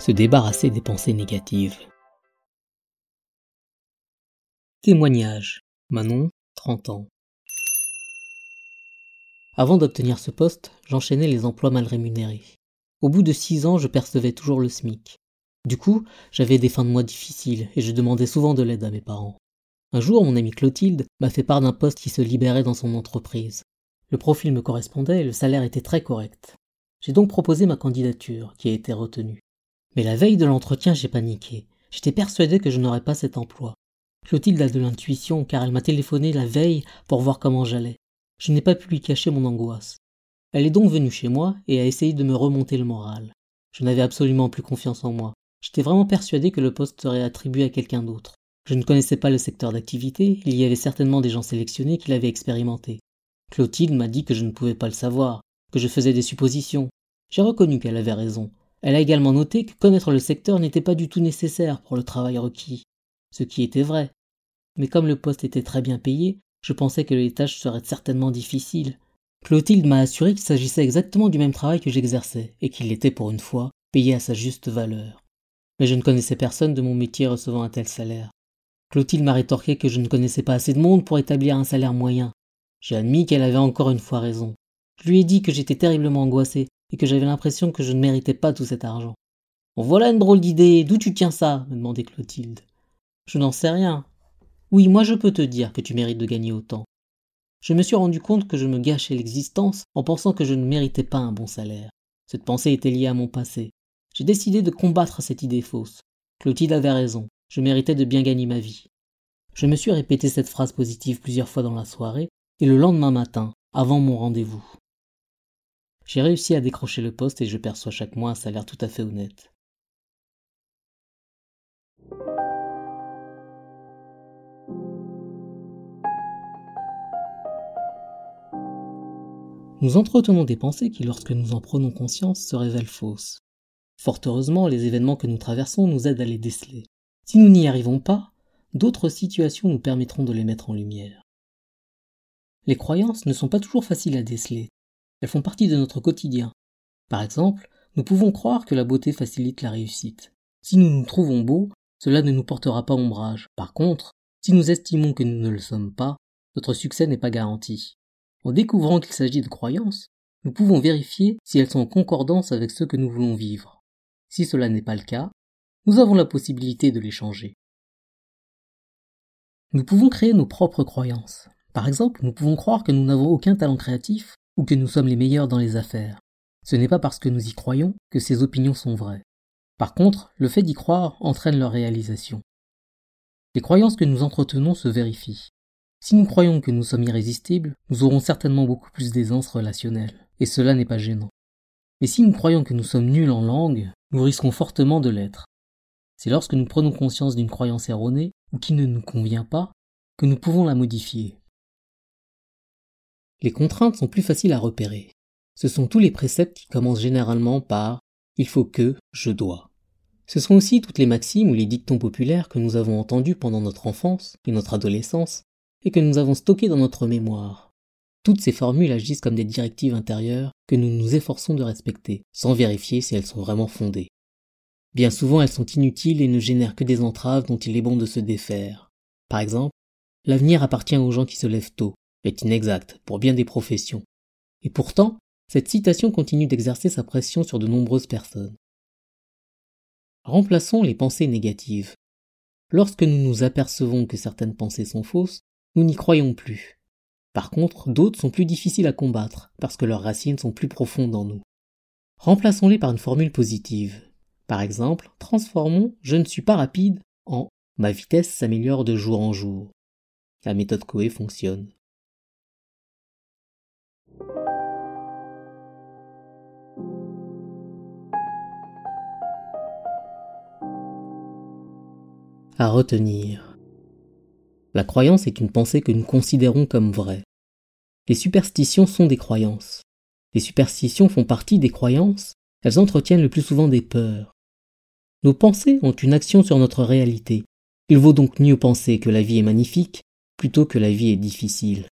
se débarrasser des pensées négatives. Témoignage. Manon, 30 ans. Avant d'obtenir ce poste, j'enchaînais les emplois mal rémunérés. Au bout de six ans, je percevais toujours le SMIC. Du coup, j'avais des fins de mois difficiles et je demandais souvent de l'aide à mes parents. Un jour, mon amie Clotilde m'a fait part d'un poste qui se libérait dans son entreprise. Le profil me correspondait et le salaire était très correct. J'ai donc proposé ma candidature, qui a été retenue. Mais la veille de l'entretien, j'ai paniqué. J'étais persuadé que je n'aurais pas cet emploi. Clotilde a de l'intuition car elle m'a téléphoné la veille pour voir comment j'allais. Je n'ai pas pu lui cacher mon angoisse. Elle est donc venue chez moi et a essayé de me remonter le moral. Je n'avais absolument plus confiance en moi. J'étais vraiment persuadé que le poste serait attribué à quelqu'un d'autre. Je ne connaissais pas le secteur d'activité, il y avait certainement des gens sélectionnés qui l'avaient expérimenté. Clotilde m'a dit que je ne pouvais pas le savoir, que je faisais des suppositions. J'ai reconnu qu'elle avait raison. Elle a également noté que connaître le secteur n'était pas du tout nécessaire pour le travail requis, ce qui était vrai. Mais comme le poste était très bien payé, je pensais que les tâches seraient certainement difficiles. Clotilde m'a assuré qu'il s'agissait exactement du même travail que j'exerçais, et qu'il était pour une fois payé à sa juste valeur. Mais je ne connaissais personne de mon métier recevant un tel salaire. Clotilde m'a rétorqué que je ne connaissais pas assez de monde pour établir un salaire moyen. J'ai admis qu'elle avait encore une fois raison. Je lui ai dit que j'étais terriblement angoissé et que j'avais l'impression que je ne méritais pas tout cet argent. voilà une drôle d'idée, d'où tu tiens ça? me demandait Clotilde. Je n'en sais rien. Oui, moi je peux te dire que tu mérites de gagner autant. Je me suis rendu compte que je me gâchais l'existence en pensant que je ne méritais pas un bon salaire. Cette pensée était liée à mon passé. J'ai décidé de combattre cette idée fausse. Clotilde avait raison, je méritais de bien gagner ma vie. Je me suis répété cette phrase positive plusieurs fois dans la soirée, et le lendemain matin, avant mon rendez-vous. J'ai réussi à décrocher le poste et je perçois chaque mois un salaire tout à fait honnête. Nous entretenons des pensées qui, lorsque nous en prenons conscience, se révèlent fausses. Fort heureusement, les événements que nous traversons nous aident à les déceler. Si nous n'y arrivons pas, d'autres situations nous permettront de les mettre en lumière. Les croyances ne sont pas toujours faciles à déceler, elles font partie de notre quotidien. Par exemple, nous pouvons croire que la beauté facilite la réussite. Si nous nous trouvons beaux, cela ne nous portera pas ombrage. Par contre, si nous estimons que nous ne le sommes pas, notre succès n'est pas garanti. En découvrant qu'il s'agit de croyances, nous pouvons vérifier si elles sont en concordance avec ce que nous voulons vivre. Si cela n'est pas le cas, nous avons la possibilité de les changer. Nous pouvons créer nos propres croyances. Par exemple, nous pouvons croire que nous n'avons aucun talent créatif ou que nous sommes les meilleurs dans les affaires. Ce n'est pas parce que nous y croyons que ces opinions sont vraies. Par contre, le fait d'y croire entraîne leur réalisation. Les croyances que nous entretenons se vérifient. Si nous croyons que nous sommes irrésistibles, nous aurons certainement beaucoup plus d'aisance relationnelle, et cela n'est pas gênant. Mais si nous croyons que nous sommes nuls en langue, nous risquons fortement de l'être. C'est lorsque nous prenons conscience d'une croyance erronée, ou qui ne nous convient pas, que nous pouvons la modifier. Les contraintes sont plus faciles à repérer. Ce sont tous les préceptes qui commencent généralement par il faut que, je dois. Ce sont aussi toutes les maximes ou les dictons populaires que nous avons entendus pendant notre enfance et notre adolescence et que nous avons stockés dans notre mémoire. Toutes ces formules agissent comme des directives intérieures que nous nous efforçons de respecter, sans vérifier si elles sont vraiment fondées. Bien souvent elles sont inutiles et ne génèrent que des entraves dont il est bon de se défaire. Par exemple, l'avenir appartient aux gens qui se lèvent tôt, est inexacte pour bien des professions. Et pourtant, cette citation continue d'exercer sa pression sur de nombreuses personnes. Remplaçons les pensées négatives. Lorsque nous nous apercevons que certaines pensées sont fausses, nous n'y croyons plus. Par contre, d'autres sont plus difficiles à combattre, parce que leurs racines sont plus profondes en nous. Remplaçons-les par une formule positive. Par exemple, transformons je ne suis pas rapide en ma vitesse s'améliore de jour en jour. La méthode Coe fonctionne. À retenir. La croyance est une pensée que nous considérons comme vraie. Les superstitions sont des croyances. Les superstitions font partie des croyances, elles entretiennent le plus souvent des peurs. Nos pensées ont une action sur notre réalité. Il vaut donc mieux penser que la vie est magnifique plutôt que la vie est difficile.